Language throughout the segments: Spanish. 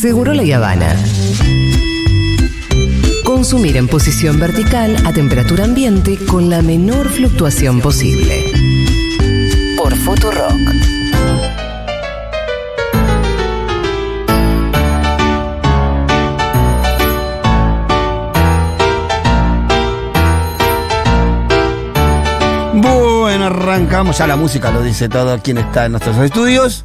Seguro la Habana. Consumir en posición vertical a temperatura ambiente con la menor fluctuación posible. Por Futurock. Bueno, arrancamos. Ya la música lo dice todo. ¿Quién está en nuestros estudios?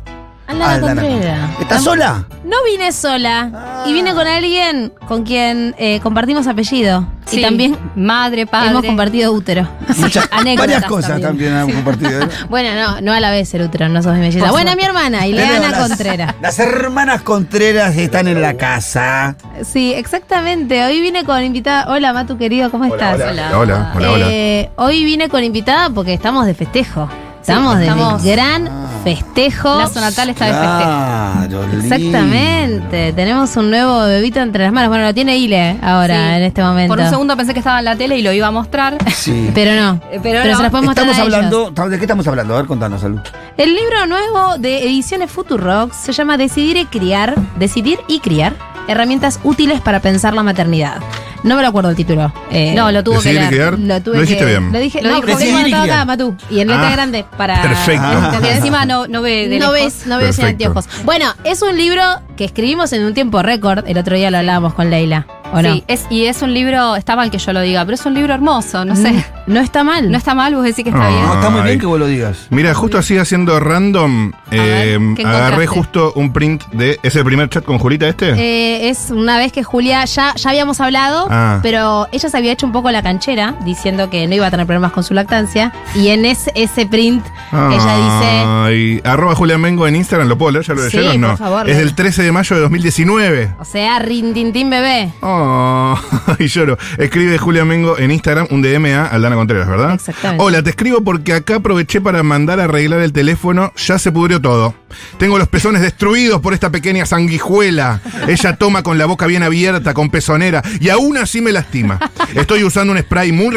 Aldana Aldana Contreras. Contreras. ¿Estás sola? No vine sola. Y vine con alguien con quien eh, compartimos apellido. Sí, Y también madre, padre. hemos compartido útero. Muchas, Anécdotas varias cosas también, hemos compartido. ¿eh? Bueno, no, no a la vez el útero, no sos mi Bueno, suerte. mi hermana, Ileana las- Contreras. Las hermanas Contreras están en la casa. Sí, exactamente. Hoy vine con invitada. Hola, Matu querido, ¿cómo estás? Hola, hola, hola, hola. Eh, hoy vine con invitada porque estamos de festejo. Estamos de estamos- gran festejo. La Sonatal está de festejo. Claro, lindo. Exactamente. Tenemos un nuevo bebito entre las manos. Bueno, lo tiene Ile ahora, Sí. en este momento. Por un segundo pensé que estaba en la tele y lo iba a mostrar. Sí. Pero no. Eh, pero Pero no. se las podemos mostrar Estamos a ellos. hablando. ¿De qué estamos hablando? A ver, contanos, Salud. El libro nuevo de Ediciones Futurock se llama Decidir y Criar. Decidir y Criar. Herramientas útiles para pensar la maternidad. No me lo acuerdo el título. Eh, No, lo tuvo que leer. Lo tuve Lo dijiste que- bien. Lo dije, Lo no, dijo porque bien. acá, Matú. Y en letra Ah, grande para. perfecto. ¿entendés? Y encima no, no ve de no ves, no veo sin Perfecto. anteojos. Bueno, es un libro que escribimos en un tiempo récord. El otro día lo hablábamos con Leila. ¿O no? Sí, es, y es un libro, está mal que yo lo diga, pero es un libro hermoso, no sé. Mm, No está mal. No está mal, vos decís que está Ah. bien. No, está muy bien que vos lo digas. Mira, justo así haciendo random, eh, ¿qué agarré justo un print de. ¿Es el primer chat con Julita este? Eh, es una vez que Julia ya, ya habíamos hablado, Ah. pero ella se había hecho un poco la canchera diciendo que no iba a tener problemas con su lactancia. Y en ese, ese print ella dice. Arroba Julián Mengo en Instagram, ¿lo puedo leer? ¿Ya lo Sí, leyeron? No. por favor, es del 13 de mayo de 2019. O sea, rintintín bebé. Oh, y lloro. Escribe Julia Mengo en Instagram un DM a Aldana Contreras, ¿verdad? Exactamente. Hola, te escribo porque acá aproveché para mandar a arreglar el teléfono. Ya se pudrió todo. Tengo los pezones destruidos por esta pequeña sanguijuela. Ella toma con la boca bien abierta, con pezonera, y aún así me lastima. Estoy usando un spray muy,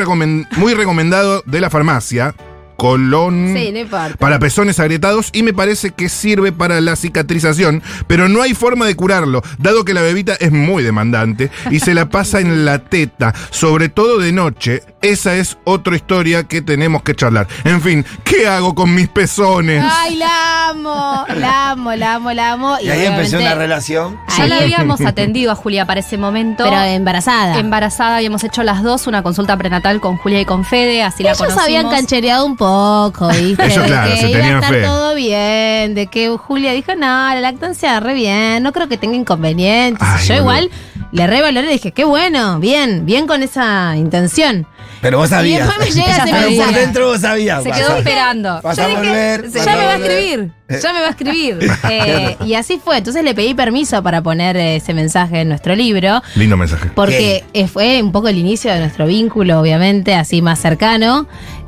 muy recomendado de la farmacia. Colón Sí, no para pezones agrietados y me parece que sirve para la cicatrización, pero no hay forma de curarlo, dado que la bebita es muy demandante y se la pasa en la teta, sobre todo de noche. Esa es otra historia que tenemos que charlar. En fin, ¿qué hago con mis pezones? Ay, la amo, la amo, la amo, la amo. Y ahí empezó una relación. Ya Ahí- la habíamos atendido a Julia para ese momento. Pero embarazada. Embarazada, habíamos hecho las dos una consulta prenatal con Julia y con Fede, así la Ellos conocimos. habían canchereado un poco, ¿viste? Ellos, de claro, que se iba a estar fe. todo bien, de que Julia dijo, no, la lactancia re bien, no creo que tenga inconvenientes. Ay, Yo boludo. igual le revaloré y dije, qué bueno, bien, bien con esa intención. Pero vos sabías. Y después me llega ese Pero por mensaje. dentro vos sabías. Se quedó esperando. Vas Yo a dije, volver. ya me va a escribir, ya me va a escribir. Eh, y así fue, entonces le pedí permiso para poner ese mensaje en nuestro libro. Lindo mensaje. Porque eh, fue un poco el inicio de nuestro vínculo, obviamente, así más cercano.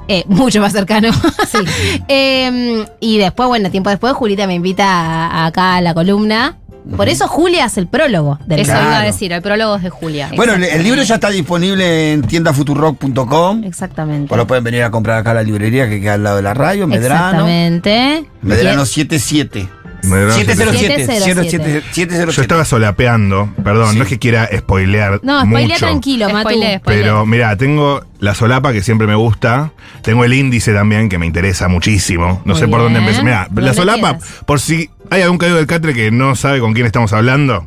eh, mucho más cercano. Eh, y después, bueno, tiempo después, Julita me invita a- a acá a la columna. Por eso Julia hace el prólogo del Eso Claro. iba a decir, el prólogo es de Julia. Bueno, el, el libro ya está disponible en tiendafuturrock.com. Exactamente. O lo pueden venir a comprar acá a la librería que queda al lado de la radio, Medrano. Exactamente. Medrano Y- 77. Medrano 707. 707. 707. Yo estaba solapeando, perdón, no es que quiera spoilear. No, spoilea mucho. tranquilo. Spoilea, spoilea. Pero mira, tengo la solapa que siempre me gusta. Tengo el índice también que me interesa muchísimo. No Muy sé por dónde empezar. Mira, ¿Por la solapa, quieras? por si hay algún caído del catre que no sabe con quién estamos hablando.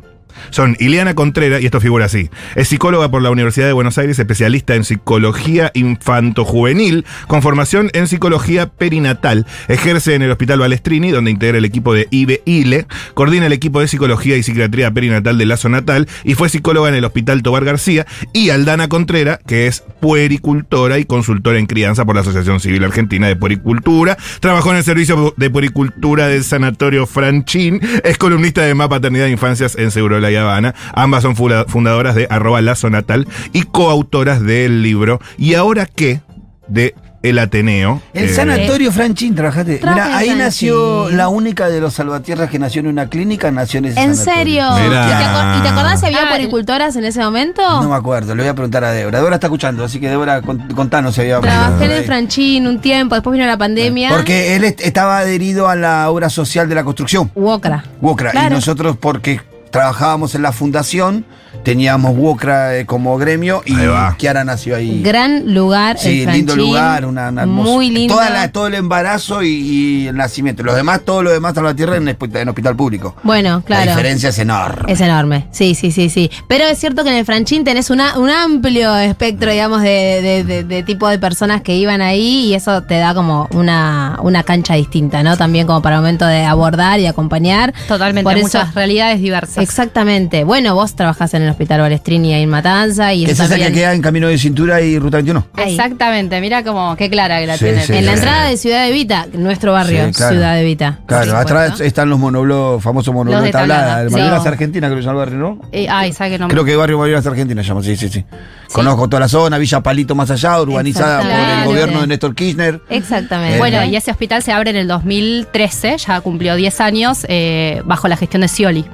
Son Ileana Contreras, y esto figura así. Es psicóloga por la Universidad de Buenos Aires, especialista en psicología infanto-juvenil, con formación en psicología perinatal. Ejerce en el Hospital Balestrini, donde integra el equipo de IBE-ILE, coordina el equipo de psicología y psiquiatría perinatal de Lazo Natal y fue psicóloga en el Hospital Tobar García. Y Aldana Contreras, que es puericultora y consultora en crianza por la Asociación Civil Argentina de Puericultura. Trabajó en el servicio de puericultura del Sanatorio Franchín. Es columnista de Más Paternidad e Infancias en Seguro La Habana. Ambas son fundadoras de arroba Lazo Natal y coautoras del libro. ¿Y ahora qué? De El Ateneo. El Eh, sanatorio Franchín, trabajaste. Mira, ahí nació la única de los salvatierras que nació en una clínica, nació en ese ¿En sanatorio. serio? Mirá. ¿Y te, acor- y te acordás si había Ah, puericultoras en ese momento? No me acuerdo, le voy a preguntar a Débora. Débora está escuchando, así que Débora, cont- contanos si había Trabajé en el. Franchín un tiempo, después vino la pandemia. Porque él est- estaba adherido a la obra social de la construcción, Uocra. Wokra, y nosotros porque trabajábamos en la fundación, teníamos Wokra eh, como gremio y. Kiara nació ahí. Gran lugar, Sí, el lindo lugar, una, una hermosa- Muy lindo. Toda la- todo el embarazo y, y el nacimiento. Los demás, todo lo demás a la tierra en, en hospital público. Bueno, claro. La diferencia es enorme. Es enorme, sí, sí, sí, sí. Pero es cierto que en el Franchín tenés una, un amplio espectro, digamos, de, de- de- de tipo de personas que iban ahí y eso te da como una, una cancha distinta, ¿no? También como para el momento de abordar y acompañar. Totalmente, Por eso- muchas realidades diversas. Exactamente. Bueno, vos trabajás en el Hospital Balestrini ahí en Matanza y es esa que queda en Camino de Cintura y Ruta 21. Ahí. Exactamente, mira como qué clara que la Sí, tiene. sí, En la sí. entrada de Ciudad de Vita, nuestro barrio, Sí, claro. Ciudad de Vita. Claro, atrás están los monoblos, famosos monoblos Los de tablada. Argentina, creo que se llama el barrio, ¿no? Eh, ay, ¿sabe qué nombre? Creo que barrio Malvinas Argentina se llama, sí, sí, sí. Conozco toda la zona, Villa Palito más allá, urbanizada por el gobierno de Néstor Kirchner. Exactamente. Eh, Bueno, y ese hospital se abre en el 2013, ya cumplió 10 años, eh, bajo la gestión de Scioli,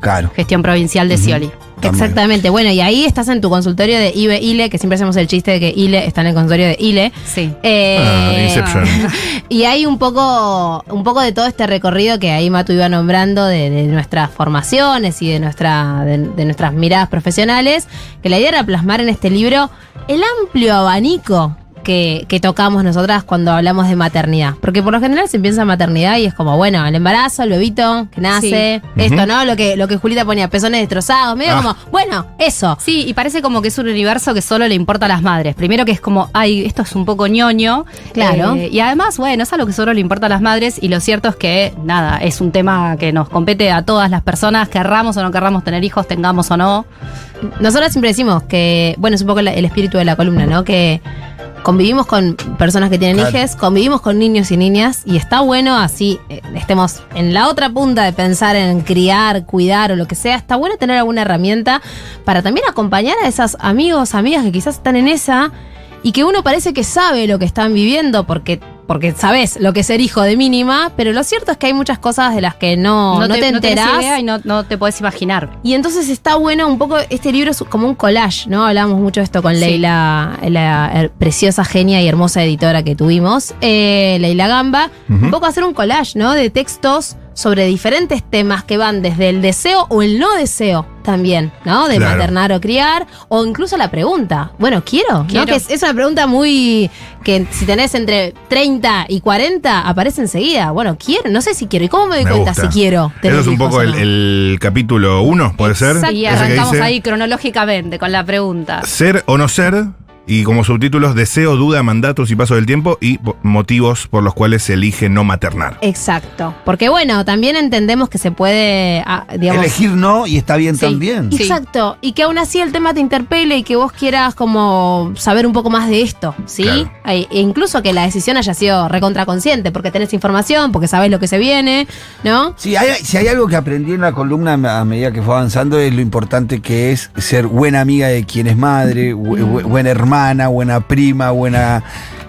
Claro. gestión provincial de Scioli. Exactamente. Bueno, y ahí estás en tu consultorio de IBE ILE, que siempre hacemos el chiste de que ILE está en el consultorio de ILE. Sí. Eh, Ah, Inception. y hay un poco, un poco de todo este recorrido que ahí Matu iba nombrando de, de nuestras formaciones y de, nuestra, de, de nuestras miradas profesionales, que la idea era plasmar en este libro el amplio abanico que, que tocamos nosotras cuando hablamos de maternidad. Porque por lo general se piensa en maternidad y es como, bueno, el embarazo, el bebito que nace, esto, ¿no? Lo que, lo que Julita ponía, pezones destrozados, medio Ah. como, bueno, eso. Sí, y parece como que es un universo que solo le importa a las madres. Primero que es como, ay, esto es un poco ñoño. Claro. Eh, y además, bueno, es algo que solo le importa a las madres. Y lo cierto es que, nada, es un tema que nos compete a todas las personas, querramos o no querramos tener hijos, tengamos o no. Nosotros siempre decimos que, bueno, es un poco el espíritu de la columna, ¿no? Que convivimos con personas que tienen Claro. hijes, convivimos con niños y niñas, y está bueno así, eh, estemos en la otra punta de pensar en criar, cuidar o lo que sea, está bueno tener alguna herramienta para también acompañar a esos amigos, amigas que quizás están en esa y que uno parece que sabe lo que están viviendo porque porque sabes lo que es ser hijo de mínima, pero lo cierto es que hay muchas cosas de las que no, no, te, tenés enterás. idea y no, no te podés imaginar. Y entonces está bueno un poco, este libro es como un collage, ¿no? Hablamos mucho de esto con Sí. Leila, la preciosa, genia y hermosa editora que tuvimos, eh, Leila Gamba, un poco hacer un collage, ¿no? De textos sobre diferentes temas que van desde el deseo o el no deseo también, ¿no? De Claro. maternar o criar, o incluso la pregunta, bueno, quiero, Quiero. ¿no? Que es, es una pregunta muy, que si tenés entre 30 y 40, aparece enseguida, bueno, quiero, no sé si quiero, ¿y cómo me doy Me cuenta gusta. si quiero? tener Eso es un hijos poco el, no? el capítulo 1, ¿puede ser? Exacto. Y Ese que arrancamos dice, ahí cronológicamente con la pregunta. Ser o no ser, y como subtítulos, deseo, duda, mandatos y paso del tiempo, y motivos por los cuales se elige no maternar. Exacto. Porque bueno, también entendemos que se puede, ah, digamos... Elegir no y está bien Sí. también. Sí. Exacto. Y que aún así el tema te interpele y que vos quieras como saber un poco más de esto, ¿sí? Claro. E incluso que la decisión haya sido recontraconsciente, porque tenés información, porque sabés lo que se viene, ¿no? Sí, hay- si hay algo que aprendí en la columna a medida que fue avanzando es lo importante que es ser buena amiga de quien es madre, bu- bu- buena hermana, buena prima, buena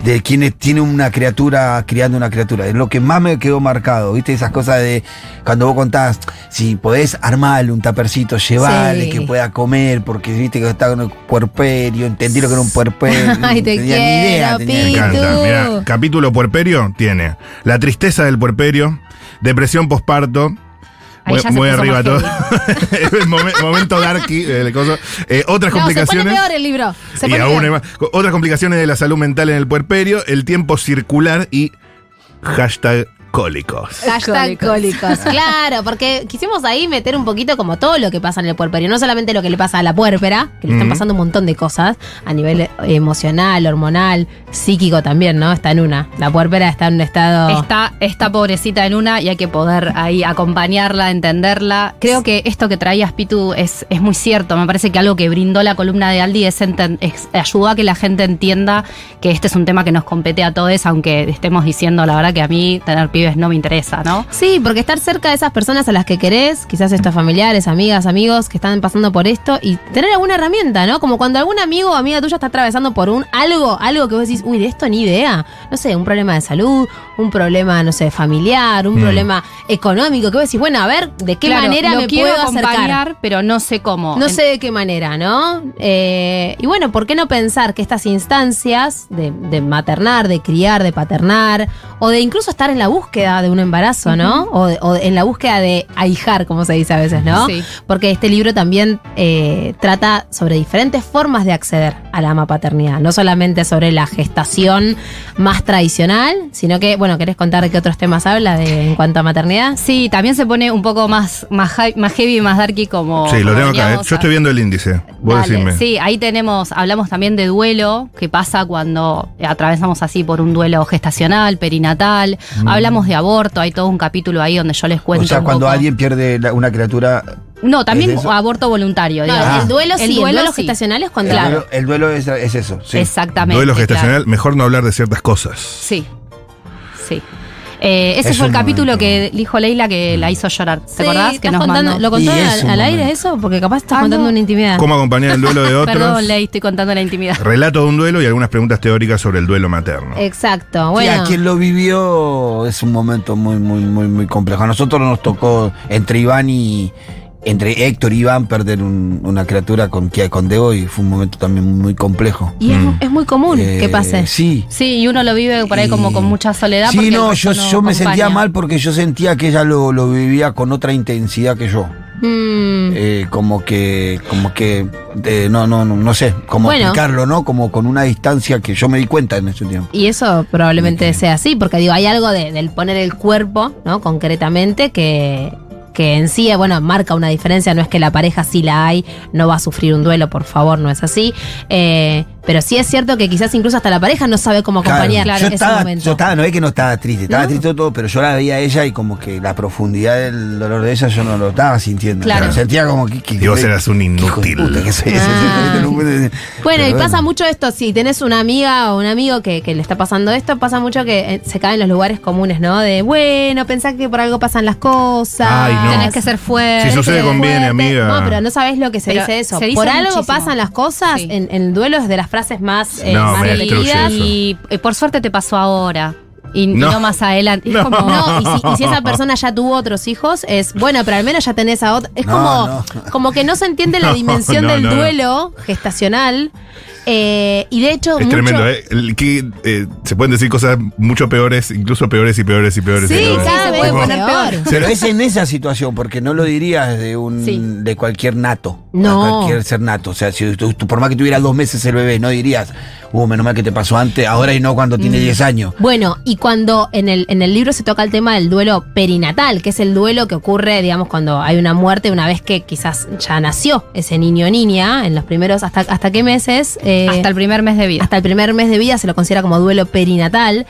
de quien tiene una criatura criando una criatura. Es lo que más me quedó marcado, ¿viste? Esas cosas de cuando vos contás, si podés armarle un tapercito, llevarle, Sí. que pueda comer, porque viste que estaba en un puerperio, entendí lo que era un puerperio. Ay, no te tenía ni idea. Me encanta. capítulo puerperio tiene la tristeza del puerperio, depresión posparto. Ahí Muy, arriba todo. El momen- momento darky. coso. Eh, otras No, se pone complicaciones. peor el libro. Se y pone aún peor. más. Otras complicaciones de la salud mental en el puerperio, el tiempo circular y hashtag cólicos. Hashtag cólicos. Claro, porque quisimos ahí meter un poquito como todo lo que pasa en el puerperio. No solamente lo que le pasa a la puérpera, que le están pasando un montón de cosas a nivel emocional, hormonal, psíquico también, ¿no? Está en una. La puérpera está en un estado. Está esta pobrecita en una y hay que poder ahí acompañarla, entenderla. Creo que esto que traías, Pitu, es, es muy cierto. Me parece que algo que brindó la columna de Aldi es, es- ayudó a que la gente entienda que este es un tema que nos compete a todos, aunque estemos diciendo la verdad que a mí tener pibes no me interesa, ¿no? Sí, porque estar cerca de esas personas a las que querés, quizás estos familiares, amigas, amigos que están pasando por esto y tener alguna herramienta, ¿no? Como cuando algún amigo o amiga tuya está atravesando por un algo, algo que vos decís, uy, de esto ni idea. No sé, un problema de salud, un problema, no sé, familiar, un Mm. problema económico, que vos decís, bueno, a ver, ¿de qué Claro, manera lo me quiero puedo acercar? acompañar, pero no sé cómo. No En- sé de qué manera, ¿no? Eh, y bueno, ¿por qué no pensar que estas instancias de, de maternar, de criar, de paternar, o de incluso estar en la búsqueda búsqueda de un embarazo, ¿no? o, en la búsqueda de ahijar, como se dice a veces, ¿no? Sí. Porque este libro también eh, trata sobre diferentes formas de acceder a la paternidad, no solamente sobre la gestación más tradicional, sino que, bueno, ¿querés contar de qué otros temas habla de, en cuanto a maternidad? Sí, también se pone un poco más, más, más heavy y más darky como. Sí, lo como tengo acá. ¿eh? Yo estoy viendo el índice. Vos Dale, decime. Sí, ahí tenemos, hablamos también de duelo, que pasa cuando atravesamos así por un duelo gestacional, perinatal. Hablamos de aborto, hay todo un capítulo ahí donde yo les cuento. O sea, un cuando poco. alguien pierde la- una criatura. No, también aborto voluntario, No, digamos. el duelo sí, el duelo, sí. gestacional es cuando... El Claro. duelo, el duelo es, es eso. Sí. Exactamente. Duelo gestacional, claro. mejor no hablar de ciertas cosas. Sí. Sí. Eh, ese Es fue el un capítulo momento. que dijo Leila que la hizo llorar. ¿Te Sí, acordás? Que estás nos contando- mandó. ¿Lo contó al, al aire eso? Porque capaz estás Ah, contando no. una intimidad. ¿Cómo acompañar el duelo de otros? Perdón, Ley, estoy contando la intimidad. Relato de un duelo y algunas preguntas teóricas sobre el duelo materno. Exacto, Sí, bueno. a quien lo vivió es un momento muy, muy, muy, muy complejo. A nosotros nos tocó entre Iván y. Entre Héctor y Iván perder un- una criatura con, que- con Debo y fue un momento también muy complejo. Y es, Mm. es muy común Eh, que pase. Sí. Sí, y uno lo vive por ahí como con mucha soledad. Sí, no, yo, no yo me sentía mal porque yo sentía que ella lo, lo vivía con otra intensidad que yo. Mm. Eh, como que, como que, eh, no, no, no, no sé cómo Bueno. explicarlo, ¿no? Como con una distancia que yo me di cuenta en ese tiempo. Y eso probablemente sea así, porque digo, hay algo de- del poner el cuerpo, ¿no? Concretamente, que, que en sí, bueno, marca una diferencia. No es que la pareja sí la hay, no va a sufrir un duelo, por favor, no es así. Eh, pero sí es cierto que quizás incluso hasta la pareja no sabe cómo acompañar yo, ese estaba, momento. yo estaba, no es que no estaba triste, estaba ¿No? triste todo, pero yo la veía a ella y como que la profundidad del dolor de ella yo no lo estaba sintiendo. Claro. Sentía como que. que- Y vos eras un inútil. puta que soy ese, Ah. Bueno, y pero pasa mucho esto, si tenés una amiga o un amigo que, que le está pasando esto, pasa mucho que eh, se caen los lugares comunes, ¿no? De, bueno, pensá que por algo pasan las cosas. Ay, no. Tenés que ser fuerte. Si sucede, conviene, fuerte. amiga. No, pero no sabés lo que se Pero dice eso. se dice por algo muchísimo. pasan las cosas. Sí. En, en el duelo es de las frases más, eh, No, más me. Y eh, por suerte te pasó ahora. Y y no, No. más adelante. Es No. como. No, y si, y si esa persona ya tuvo otros hijos, es bueno, pero al menos ya tenés a otra. Es No, como, no. como que no se entiende la dimensión no, del no, no. duelo gestacional. Eh, y de hecho, Es mucho- tremendo, ¿eh? El que, eh, se pueden decir cosas mucho peores, incluso peores y peores y peores. y Sí, peores. cada vez puede peor. poner peor. Pero es en esa situación, porque no lo dirías de un Sí. de cualquier nato. No. a Cualquier ser nato. O sea, si tú, tú- por más que tuviera dos meses el bebé, no dirías, uh, menos mal que te pasó antes, ahora y no cuando tiene Mm. 10 años. Bueno, y cuando en el, en el libro se toca el tema del duelo perinatal, que es el duelo que ocurre, digamos, cuando hay una muerte una vez que quizás ya nació ese niño o niña, en los primeros, ¿hasta, hasta qué meses? Eh, Hasta el primer mes de vida. hasta el primer mes de vida se lo considera como duelo perinatal.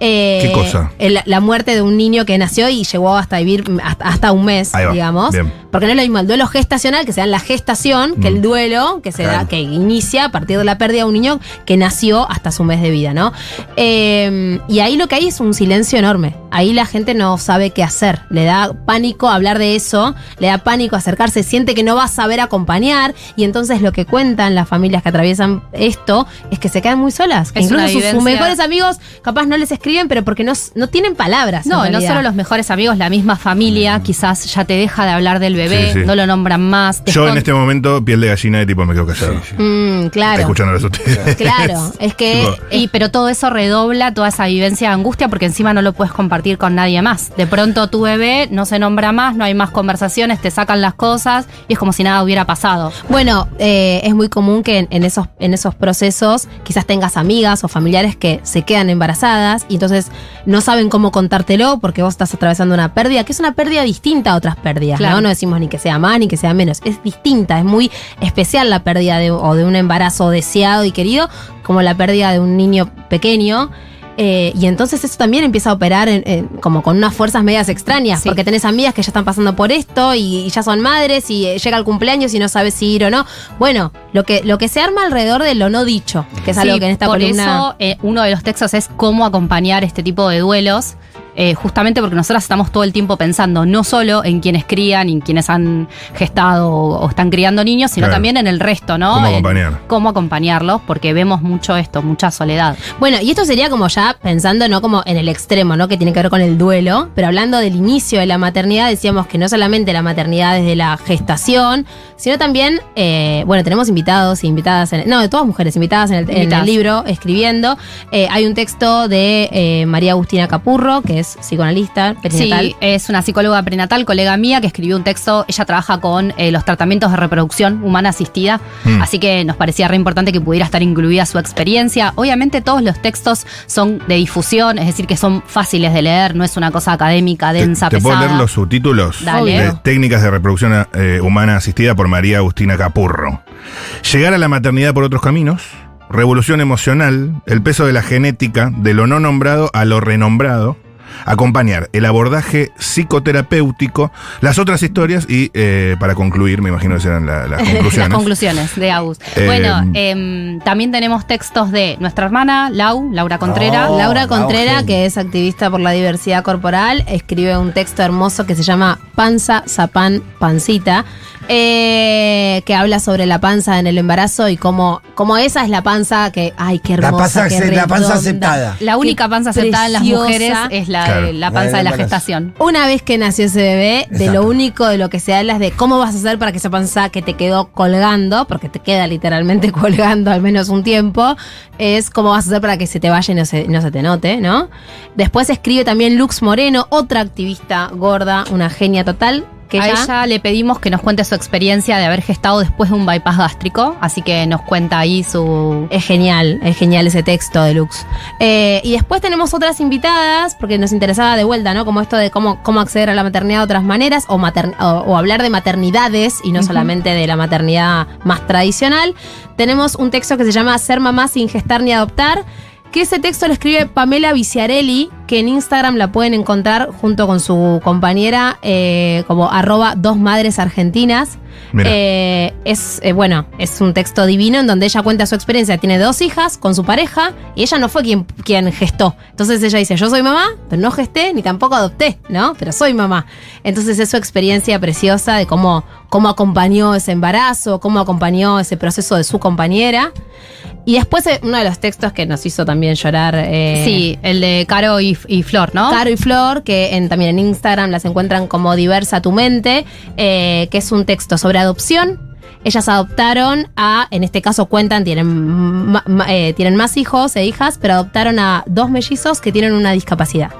Eh, ¿Qué cosa? el- la muerte de un niño que nació y llegó hasta vivir hasta, hasta un mes, va, digamos. bien. Porque no es lo mismo el duelo gestacional, que se da en la gestación, que Mm. el duelo que se da, que inicia a partir de la pérdida de un niño que nació hasta su mes de vida, ¿no? Eh, y ahí lo que hay es un silencio enorme. Ahí la gente no sabe qué hacer. Le da pánico hablar de eso, le da pánico acercarse, siente que no va a saber acompañar. Y entonces lo que cuentan las familias que atraviesan esto es que se quedan muy solas. Que incluso sus, mejores amigos capaz no les escriben, pero porque no, no tienen palabras. No, no solo los mejores amigos, la misma familia, quizás ya te deja de hablar del bebé, Sí, sí. no lo nombran más. Yo en este momento, piel de gallina de tipo me quedo callado. Mm, claro. Escuchándolos a ustedes. Claro, es que Y, pero todo eso redobla toda esa vivencia de angustia porque encima no lo puedes compartir con nadie más. De pronto tu bebé no se nombra más, no hay más conversaciones, te sacan las cosas y es como si nada hubiera pasado. Bueno, eh, es muy común que en, en esos, en esos procesos quizás tengas amigas o familiares que se quedan embarazadas y entonces no saben cómo contártelo porque vos estás atravesando una pérdida, que es una pérdida distinta a otras pérdidas, Claro. ¿no? No decimos ni que sea más ni que sea menos, es distinta, es muy especial la pérdida de, o de un embarazo deseado y querido como la pérdida de un niño pequeño. Eh, y entonces eso también empieza a operar en- en- como con unas fuerzas medias extrañas, Sí. porque tenés amigas que ya están pasando por esto y, y ya son madres y eh, llega el cumpleaños y no sabes si ir o no. Bueno, lo que, lo que se arma alrededor de lo no dicho, que es algo que en esta por columna... eso eh, uno de los textos es cómo acompañar este tipo de duelos. Eh, justamente porque nosotras estamos todo el tiempo pensando no solo en quienes crían y en quienes han gestado o, o están criando niños, sino Claro. también en el resto, ¿no? Cómo En acompañar. cómo acompañarlos, porque vemos mucho esto, mucha soledad. Bueno, y esto sería como ya pensando, no como en el extremo, ¿no? Que tiene que ver con el duelo, pero hablando del inicio de la maternidad, decíamos que no solamente la maternidad desde la gestación, sino también, eh, bueno, tenemos invitados e invitadas, en- no, de todas mujeres invitadas en el, en el Invitadas. libro escribiendo. Eh, hay un texto de eh, María Agustina Capurro, que es es psicoanalista, perinatal. Sí, es una psicóloga prenatal, colega mía, que escribió un texto. Ella trabaja con eh, los tratamientos de reproducción humana asistida, Mm. así que nos parecía re importante que pudiera estar incluida su experiencia. Obviamente todos los textos son de difusión, es decir, que son fáciles de leer, no es una cosa académica, ¿Te, densa, te puedo pesada. leer los subtítulos Dale. de. Técnicas de reproducción eh, humana asistida por María Agustina Capurro. Llegar a la maternidad por otros caminos. Revolución emocional, el peso de la genética, de lo no nombrado a lo renombrado, acompañar el abordaje psicoterapéutico, las otras historias y, eh, para concluir, me imagino que serán la- las conclusiones. Las conclusiones de Agus. Eh, bueno, em, también tenemos textos de nuestra hermana, Lau, Laura Contreras. Oh, Laura la Contreras, Eugen. que es activista por la diversidad corporal, escribe un texto hermoso que se llama Panza, Zapán, Pancita, eh, que habla sobre la panza en el embarazo y cómo, cómo esa es la panza que, ay, qué La hermosa, panza, qué la panza redonda. aceptada. La única Qué panza aceptada en las mujeres es la, Claro. la La panza de la embarazo. gestación. Una vez que nació ese bebé, de lo único de lo que se habla es de cómo vas a hacer para que esa panza que te quedó colgando, porque te queda literalmente colgando al menos un tiempo, es cómo vas a hacer para que se te vaya y no se, no se te note, ¿no? Después escribe también Lux Moreno, otra activista gorda, una genia total, que a ella- ella le pedimos que nos cuente su experiencia de haber gestado después de un bypass gástrico, así que nos cuenta ahí su... Es genial, es genial ese texto de Lux. Eh, y después tenemos otras invitadas, porque nos interesaba de vuelta, ¿no? Como esto de cómo, cómo acceder a la maternidad de otras maneras, o, mater- o, o hablar de maternidades y no solamente de la maternidad más tradicional. Tenemos un texto que se llama Ser mamá sin gestar ni adoptar. Que ese texto lo escribe Pamela Viciarelli, que en Instagram la pueden encontrar junto con su compañera eh, como arroba dos madres argentinas. Eh, es eh, bueno, es un texto divino en donde ella cuenta su experiencia. Tiene dos hijas con su pareja y ella no fue quien, quien gestó. Entonces ella dice: Yo soy mamá, pero no gesté ni tampoco adopté, ¿no? Pero soy mamá. Entonces es su experiencia preciosa de cómo, cómo acompañó ese embarazo, cómo acompañó ese proceso de su compañera. Y después eh, uno de los textos que nos hizo también llorar. eh, Sí, el de Caro y, y Flor, ¿no? Caro y Flor, que en- también en Instagram las encuentran como Diversa tu mente, eh, que es un texto sobre adopción. Ellas adoptaron a, en este caso cuentan, tienen, ma- ma- eh, tienen más hijos e hijas, pero adoptaron a dos mellizos que tienen una discapacidad.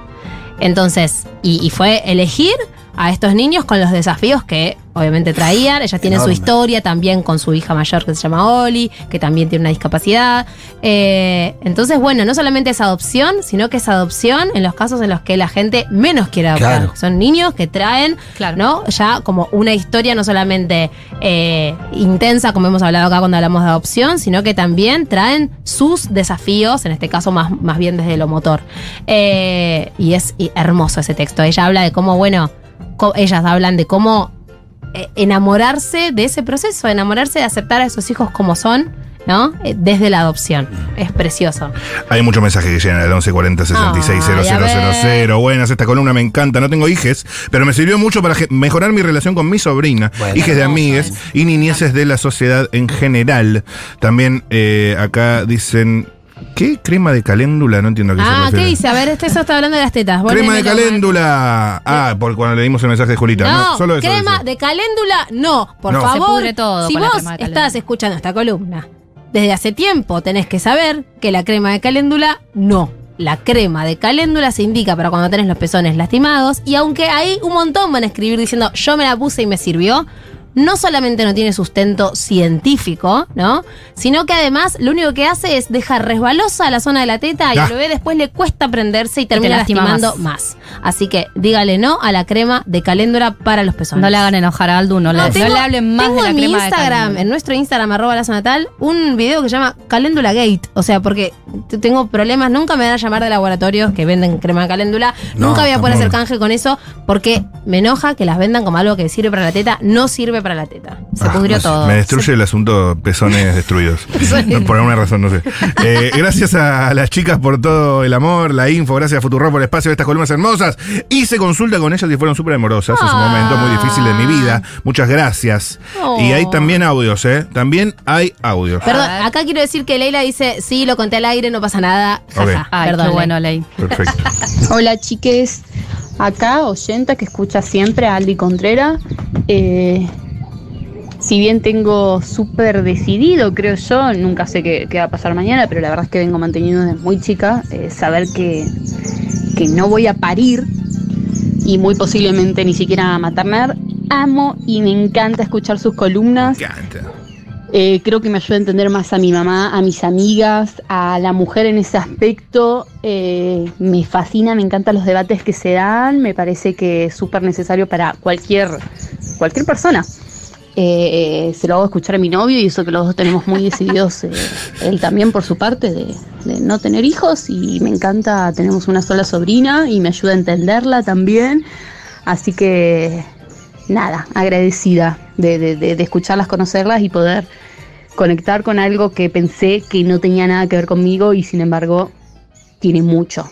Entonces, y, y fue elegir a estos niños con los desafíos que obviamente traían. Ella tiene Enorme. su historia también con su hija mayor que se llama Oli, que también tiene una discapacidad. Eh, entonces, bueno, no solamente es adopción, sino que es adopción en los casos en los que la gente menos quiere adoptar. Claro. Son niños que traen, Claro. ¿no? Ya como una historia no solamente eh, intensa, como hemos hablado acá cuando hablamos de adopción, sino que también traen sus desafíos, en este caso más, más bien desde lo motor. Eh, y es y hermoso ese texto. Ella habla de cómo, bueno, ellas hablan de cómo eh, enamorarse de ese proceso, enamorarse de aceptar a esos hijos como son, ¿no? Eh, desde la adopción. Es precioso. Hay muchos mensajes que llegan al 1140 66 Ay, a 0000. Buenas, esta columna me encanta. No tengo hijes, pero me sirvió mucho para mejorar mi relación con mi sobrina, Bueno. hijes de amigues eso. y niñeces de la sociedad en general. También eh, acá dicen. ¿Qué? ¿Crema de caléndula? No entiendo a qué se Ah, ¿qué dice? A ver, este eso está hablando de las tetas. Vos Crema de léemelo, caléndula. Ah, por cuando leímos el mensaje de Julita. No, No, solo eso. crema dice. de caléndula, no, por No. Se favor. pudre todo si con la vos crema de caléndula. estás escuchando esta columna desde hace tiempo, tenés que saber que la crema de caléndula no. La crema de caléndula se indica para cuando tenés los pezones lastimados y aunque hay un montón van a escribir diciendo yo me la puse y me sirvió, no solamente no tiene sustento científico, ¿no? Sino que además lo único que hace es dejar resbalosa la zona de la teta y Ah. al bebé después le cuesta prenderse y te termina lastima lastimando más. más. Así que dígale no a la crema de caléndula para los pezones. No le hagan enojar a Aldu, no, le, no tengo- le hablen más tengo de la en mi crema de Instagram, en nuestro Instagram, arroba natal, un video que se llama Caléndula Gate. O sea, porque tengo problemas, nunca me van a llamar de laboratorios que venden crema de caléndula. No, nunca voy a poder hacer canje con eso porque me enoja que las vendan como algo que sirve para la teta. No sirve para la teta. Se Ah, pudrió no sé, todo. Me destruye el asunto pezones destruidos. No, por alguna razón, no sé. Eh, gracias a las chicas por todo el amor, la info, gracias a Futuro por el espacio de estas columnas hermosas. Hice consulta con ellas y fueron súper amorosas en su Ah. momento muy difícil de mi vida. Muchas gracias. Oh. Y hay también audios, ¿eh? También hay audios. Perdón, acá quiero decir que Leila dice, sí, lo conté al aire, no pasa nada. Jaja, Ok. Ay, Perdón, bueno, Ley. Perfecto. Hola chiques, acá oyenta que escucha siempre a Aldi Contreras. Eh, si bien tengo súper decidido, creo yo, nunca sé qué, qué va a pasar mañana, pero la verdad es que vengo manteniendo desde muy chica, eh, saber que, que no voy a parir y muy posiblemente ni siquiera a maternar, amo y me encanta escuchar sus columnas. Me encanta. Eh, creo que me ayuda a entender más a mi mamá, a mis amigas, a la mujer en ese aspecto. Eh, me fascina, me encantan los debates que se dan, me parece que es súper necesario para cualquier, cualquier persona. Eh, se lo hago escuchar a mi novio y eso que los dos tenemos muy decididos, eh, él también por su parte, de, de no tener hijos y me encanta, tenemos una sola sobrina y me ayuda a entenderla también. Así que nada, agradecida de, de- de- de escucharlas, conocerlas y poder conectar con algo que pensé que no tenía nada que ver conmigo y sin embargo tiene mucho.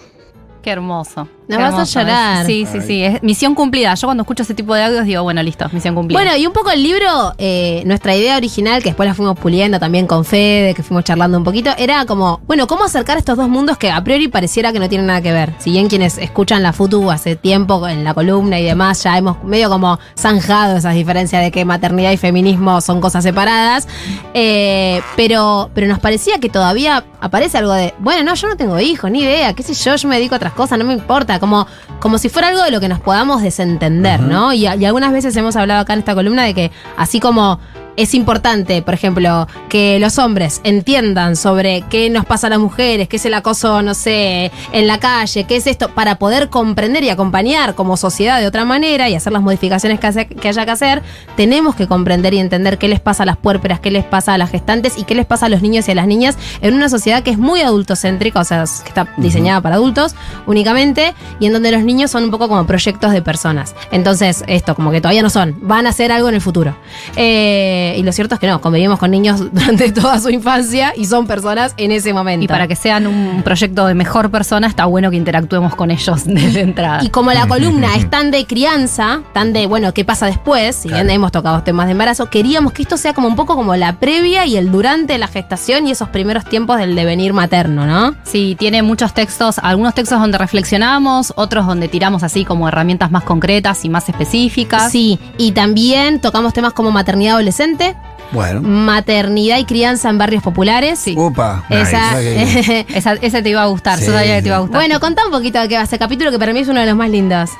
Qué hermoso. Nos Qué vas a llorar. Sí, sí, sí. Es misión cumplida. Yo cuando escucho ese tipo de audios digo, bueno, listo, misión cumplida. Bueno, y un poco el libro, eh, nuestra idea original, que después la fuimos puliendo también con Fede, que fuimos charlando un poquito, era como, bueno, ¿cómo acercar estos dos mundos que a priori pareciera que no tienen nada que ver? Si bien quienes escuchan la FUTU hace tiempo en la columna y demás, ya hemos medio como zanjado esas diferencias de que maternidad y feminismo son cosas separadas, eh, pero, pero nos parecía que todavía aparece algo de, bueno, no, yo no tengo hijos, ni idea, qué sé yo, yo me dedico a otras cosas, no me importa, como, como si fuera algo de lo que nos podamos desentender, ¿no? Y, y algunas veces hemos hablado acá en esta columna de que así como es importante, por ejemplo, que los hombres entiendan sobre qué nos pasa a las mujeres, qué es el acoso, no sé, en la calle, qué es esto, para poder comprender y acompañar como sociedad de otra manera y hacer las modificaciones que, hace- que haya que hacer, tenemos que comprender y entender qué les pasa a las puérperas, qué les pasa a las gestantes y qué les pasa a los niños y a las niñas en una sociedad que es muy adultocéntrica, o sea, que está diseñada para adultos únicamente y en donde los niños son un poco como proyectos de personas. Entonces, esto como que todavía no son, van a hacer algo en el futuro. Eh, y lo cierto es que no, convivimos con niños durante toda su infancia y son personas en ese momento. y para que sean un proyecto de mejor persona, está bueno que interactuemos con ellos desde entrada. Y como la columna es tan de crianza, tan de, bueno, ¿qué pasa después? Si bien hemos tocado temas de embarazo, queríamos que esto sea como un poco como la previa y el durante la gestación y esos primeros tiempos del devenir materno, ¿no? Sí, tiene muchos textos, algunos textos donde reflexionamos, otros donde tiramos así como herramientas más concretas y más específicas. Sí, y también tocamos temas como maternidad adolescente, siguiente. Bueno. maternidad y crianza en barrios populares. Sí. Upa. Esa, Nice. Esa- ese te iba a gustar, Sí, yo sabía que te iba a gustar. bueno, contá un poquito de qué va ese capítulo que para mí es uno de los más lindos.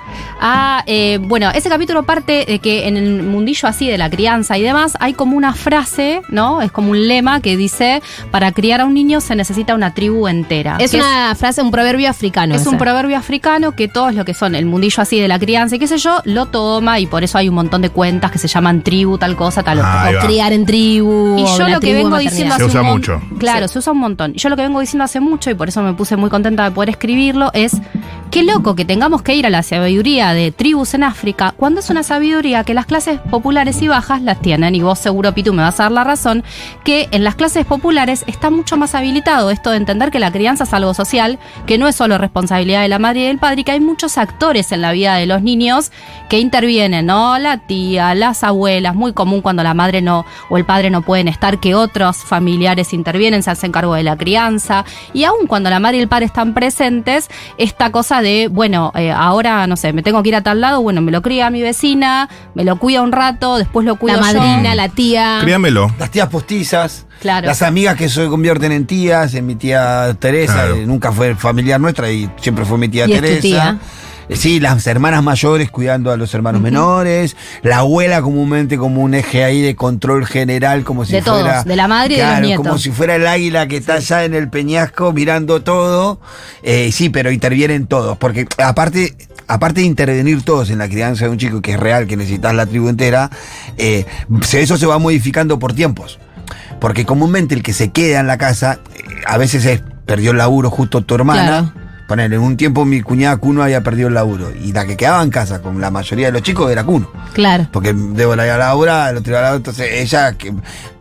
Ah, eh, bueno, ese capítulo parte de que en el mundillo así de la crianza y demás hay como una frase, ¿no? Es como un lema que dice, para criar a un niño se necesita una tribu entera. Es una frase, un proverbio africano. es un proverbio africano que todos lo que son el mundillo así de la crianza y qué sé yo, lo toma y por eso hay un montón de cuentas que se llaman tribu, tal cosa, tal Ah, otra. O criar en tribu. Y yo lo que vengo diciendo Se hace usa un mucho. Claro, se usa un montón. Yo lo que vengo diciendo hace mucho, y por eso me puse muy contenta de poder escribirlo, es qué loco que tengamos que ir a la sabiduría de tribus en África, cuando es una sabiduría que las clases populares y bajas las tienen, y vos seguro, Pitu, me vas a dar la razón, que en las clases populares está mucho más habilitado esto de entender que la crianza es algo social, que no es solo responsabilidad de la madre y del padre, y que hay muchos actores en la vida de los niños que intervienen, ¿no? La tía, las abuelas, muy común cuando la madre no o el padre no pueden estar, que otros familiares intervienen, se hacen cargo de la crianza, y aún cuando la madre y el padre están presentes, esta cosa de, bueno, eh, ahora, no sé, me tengo que ir a tal lado, bueno, me lo cría mi vecina, me lo cuida un rato, después lo cuido La yo. madrina, la tía. Críamelo. Las tías postizas. Claro. Las amigas que se convierten en tías, en mi tía Teresa, Claro. eh, nunca fue familiar nuestra y siempre fue mi tía Y es tu Teresa. tía. Sí, las hermanas mayores cuidando a los hermanos menores, la abuela comúnmente como un eje ahí de control general, como si De todos, fuera. de la madre y de los Claro, nietos. Como si fuera el águila que está allá en el peñasco mirando todo. Eh, sí, pero intervienen todos, porque aparte. Aparte de intervenir todos en la crianza de un chico que es real, que necesitas la tribu entera, eh, eso se va modificando por tiempos. Porque comúnmente el que se queda en la casa, eh, a veces es, perdió el laburo justo tu hermana. Ponele, en un tiempo mi cuñada Cuno había perdido el laburo. Y la que quedaba en casa con la mayoría de los chicos era Cuno. Claro. Porque Debo la iba a laburar, el otro iba a laburar, entonces ella, que,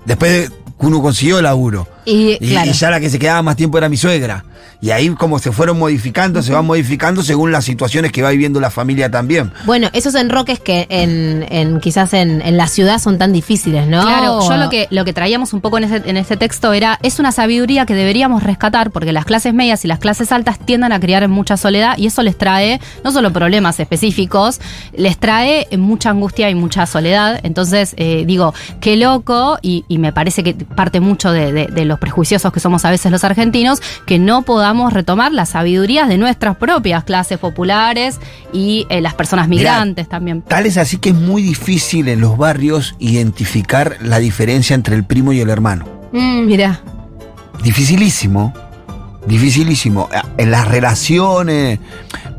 después de, Cuno consiguió el laburo. Y, Y, claro. y ya la que se quedaba más tiempo era mi suegra. Y ahí como se fueron modificando, se van modificando según las situaciones que va viviendo la familia también. Bueno, esos enroques que en, en quizás en, en la ciudad son tan difíciles, ¿no? Claro, yo lo que, lo que traíamos un poco en ese, en ese texto era, es una sabiduría que deberíamos rescatar porque las clases medias y las clases altas tienden a criar en mucha soledad y eso les trae no solo problemas específicos, les trae mucha angustia y mucha soledad. Entonces, eh, digo, qué loco y, y me parece que parte mucho de, de- de los prejuiciosos que somos a veces los argentinos, que no podamos retomar las sabidurías de nuestras propias clases populares y eh, las personas Mirá, migrantes también. Tal es así que es muy difícil en los barrios identificar la diferencia entre el primo y el hermano. Mm, mira. Dificilísimo. Dificilísimo. Eh, En las relaciones.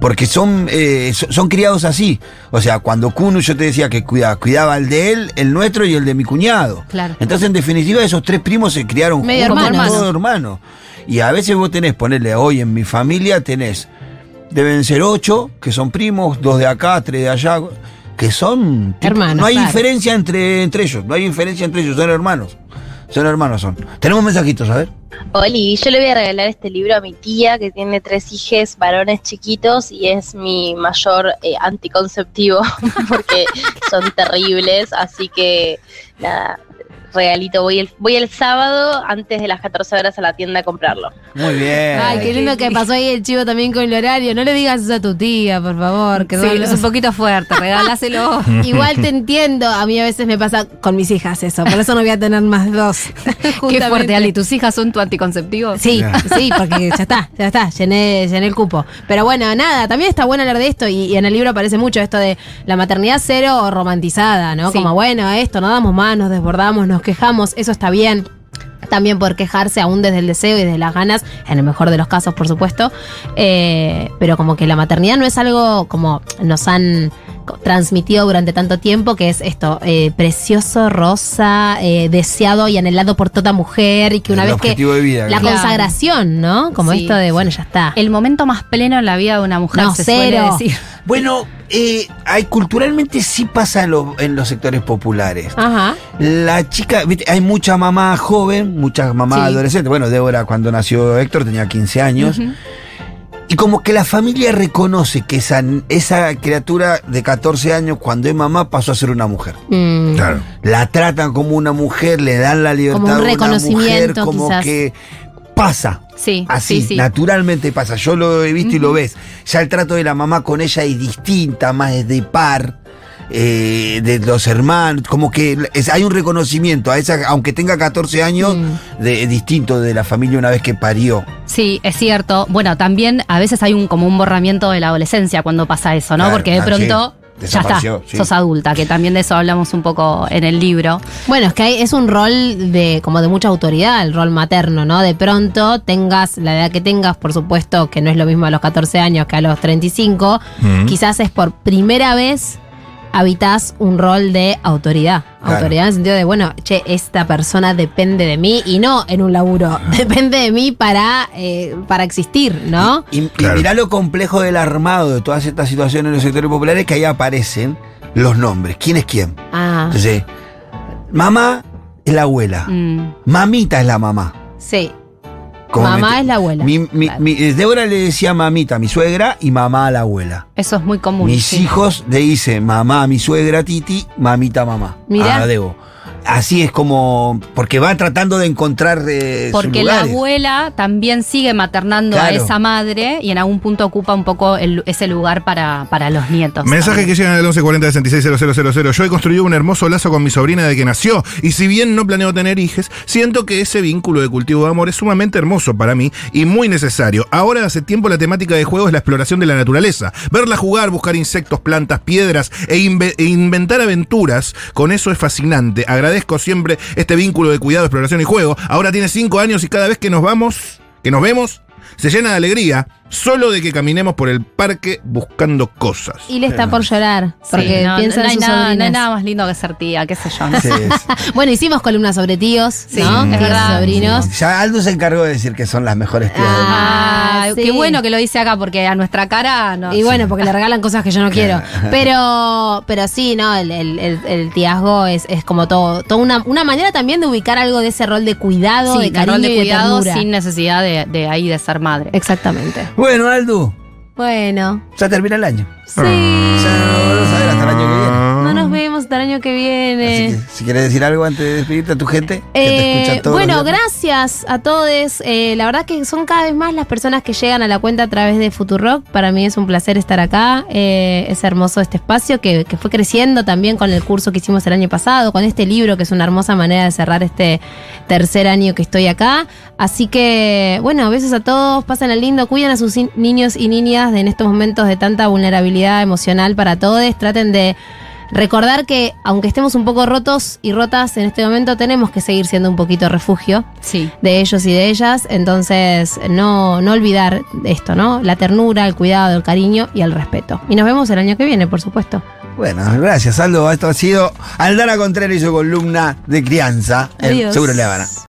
Porque son, eh, so- son criados así. O sea, cuando Kuno yo te decía que cuidaba, cuidaba el de él, el nuestro y el de mi cuñado. Claro. Entonces, en definitiva, esos tres primos se criaron Medio juntos, todos hermanos. Y a veces vos tenés, ponerle hoy en mi familia, tenés, deben ser ocho, que son primos, dos de acá, tres de allá, que son... Hermanos, No hay claro. diferencia entre, entre ellos, no hay diferencia entre ellos, son hermanos. Son hermanos, son. Tenemos mensajitos, a ver. Oli, yo le voy a regalar este libro a mi tía que tiene tres hijes varones chiquitos y es mi mayor eh, anticonceptivo porque son terribles, así que nada, regalito, voy el, voy el sábado antes de las 14 horas a la tienda a comprarlo. Muy bien. Ay, qué lindo que pasó ahí el chivo también con el horario. No le digas eso a tu tía, por favor. Que Sí, es un poquito fuerte, regáláselo. Igual te entiendo, a mí a veces me pasa con mis hijas eso, por eso no voy a tener más dos. Qué fuerte, Ali. ¿Tus hijas son tu anticonceptivo? Sí, sí, porque ya está, ya está, llené, llené el cupo. Pero bueno, nada, también está bueno hablar de esto y, y en el libro aparece mucho esto de la maternidad cero o romantizada, ¿no? Sí. Como bueno, esto, no damos más, nos desbordamos, nos quejamos, eso está bien. También por quejarse aún desde el deseo y desde las ganas, en el mejor de los casos, por supuesto. Eh, pero como que la maternidad no es algo como nos han transmitido durante tanto tiempo, que es esto, eh, precioso, rosa, eh, deseado y anhelado por toda mujer, y que una El vez que objetivo de vida. la Claro. consagración, ¿no? Como Sí. esto de, bueno, ya está. El momento más pleno en la vida de una mujer No, se cero. suele decir. Bueno, eh, hay, culturalmente sí pasa en, los- en los sectores populares. Ajá. La chica, viste, hay mucha mamá joven, muchas mamás Sí. adolescentes. Bueno, Débora cuando nació Héctor tenía 15 años. Ujú. Y como que la familia reconoce que esa, esa criatura de 14 años, cuando es mamá, pasó a ser una mujer. Mm. Claro. La tratan como una mujer, le dan la libertad Como un de una reconocimiento, mujer, como quizás. que pasa. Sí, Así, sí, sí. naturalmente pasa. Yo lo he visto y lo ves. Ya el trato de la mamá con ella es distinta, más es de par. Eh, de los hermanos, como que es- hay un reconocimiento a esa, aunque tenga 14 años, Mm. de, distinto de la familia una vez que parió. Sí, es cierto. Bueno, también a veces hay un como un borramiento de la adolescencia cuando pasa eso, ¿no? Claro, Porque de claro, pronto sí. ya está, sí. sos adulta, que también de eso hablamos un poco en el libro. Bueno, es que hay- es un rol de como de mucha autoridad, el rol materno, ¿no? De pronto tengas la edad que tengas, por supuesto que no es lo mismo a los 14 años que a los 35, Mm. quizás es por primera vez habitas un rol de autoridad. Claro. Autoridad en el sentido de, bueno, che, esta persona depende de mí y no en un laburo, depende de mí para, eh, para existir, ¿no? Y, y Claro. mirá lo complejo del armado de todas estas situaciones en los sectores populares que ahí aparecen los nombres. ¿Quién es quién? Ah, Entonces, mamá es la abuela. Mm. Mamita es la mamá. sí. Como Mamá es la abuela. Mi, mi- Claro. mi- Débora le decía mamita a mi suegra y mamá a la abuela. Eso es muy común. Mis sí. hijos le dicen mamá a mi suegra Titi, mamita mamá. Mirá. A Debo. Así es como. Porque va tratando de encontrar. eh, sus Porque la abuela también sigue maternando a esa madre y en algún punto ocupa un poco el- ese lugar para, para los nietos. Mensaje que llegan al 1140 660000. Yo he construido un hermoso lazo con mi sobrina de que nació. Y si bien no planeo tener hijos, siento que ese vínculo de cultivo de amor es sumamente hermoso para mí y muy necesario. Ahora hace tiempo la temática de juego es la exploración de la naturaleza. Verla jugar, buscar insectos, plantas, piedras e, inve- e inventar aventuras. Con eso es fascinante. Agradezco siempre este vínculo de cuidado, exploración y juego. Ahora tiene cinco años y cada vez que nos vamos, que nos vemos, se llena de alegría solo de que caminemos por el parque buscando cosas. Y le está por llorar, porque Sí, no, piensa no en hay sus nada, no hay nada más lindo que ser tía, qué sé yo. ¿no? Sí, es- Bueno, hicimos columnas sobre tíos, Sí, ¿no? es Tíos y verdad. sobrinos. Ya Aldo se encargó de decir que son las mejores tías del mundo. Ah, Ah, sí. Qué bueno que lo dice acá, porque a nuestra cara no. Y bueno, porque le regalan cosas que yo no quiero. Pero, pero sí, ¿no? El, el, el- el tiazgo es, es como todo, toda una, una manera también de ubicar algo de ese rol de cuidado, Sí, de cariño rol de y de cuidado sin necesidad de, de ahí de ser madre. Exactamente. Bueno, Aldo, Bueno, ya termina el año. sí. Ya no vamos a ver hasta el año que viene. Hasta el año que viene. Así que, si quieres decir algo antes de despedirte a tu gente, que te Eh, escucha todos bueno, gracias a todos. Eh, la verdad que son cada vez más las personas que llegan a la cuenta a través de Futurock. Para mí es un placer estar acá. Eh, es hermoso este espacio que, que fue creciendo también con el curso que hicimos el año pasado, con este libro que es una hermosa manera de cerrar este tercer año que estoy acá. Así que, bueno, besos a todos, pasen el lindo, cuiden a sus niños y niñas en estos momentos de tanta vulnerabilidad emocional para todos. Traten de recordar que aunque estemos un poco rotos y rotas en este momento, tenemos que seguir siendo un poquito refugio Sí. de ellos y de ellas. Entonces, no, no olvidar esto, ¿no? La ternura, el cuidado, el cariño y el respeto. Y nos vemos el año que viene, por supuesto. Bueno, gracias, Aldo. Esto ha sido Aldana Contreras y su columna de crianza Adiós. Seguro Le Habana.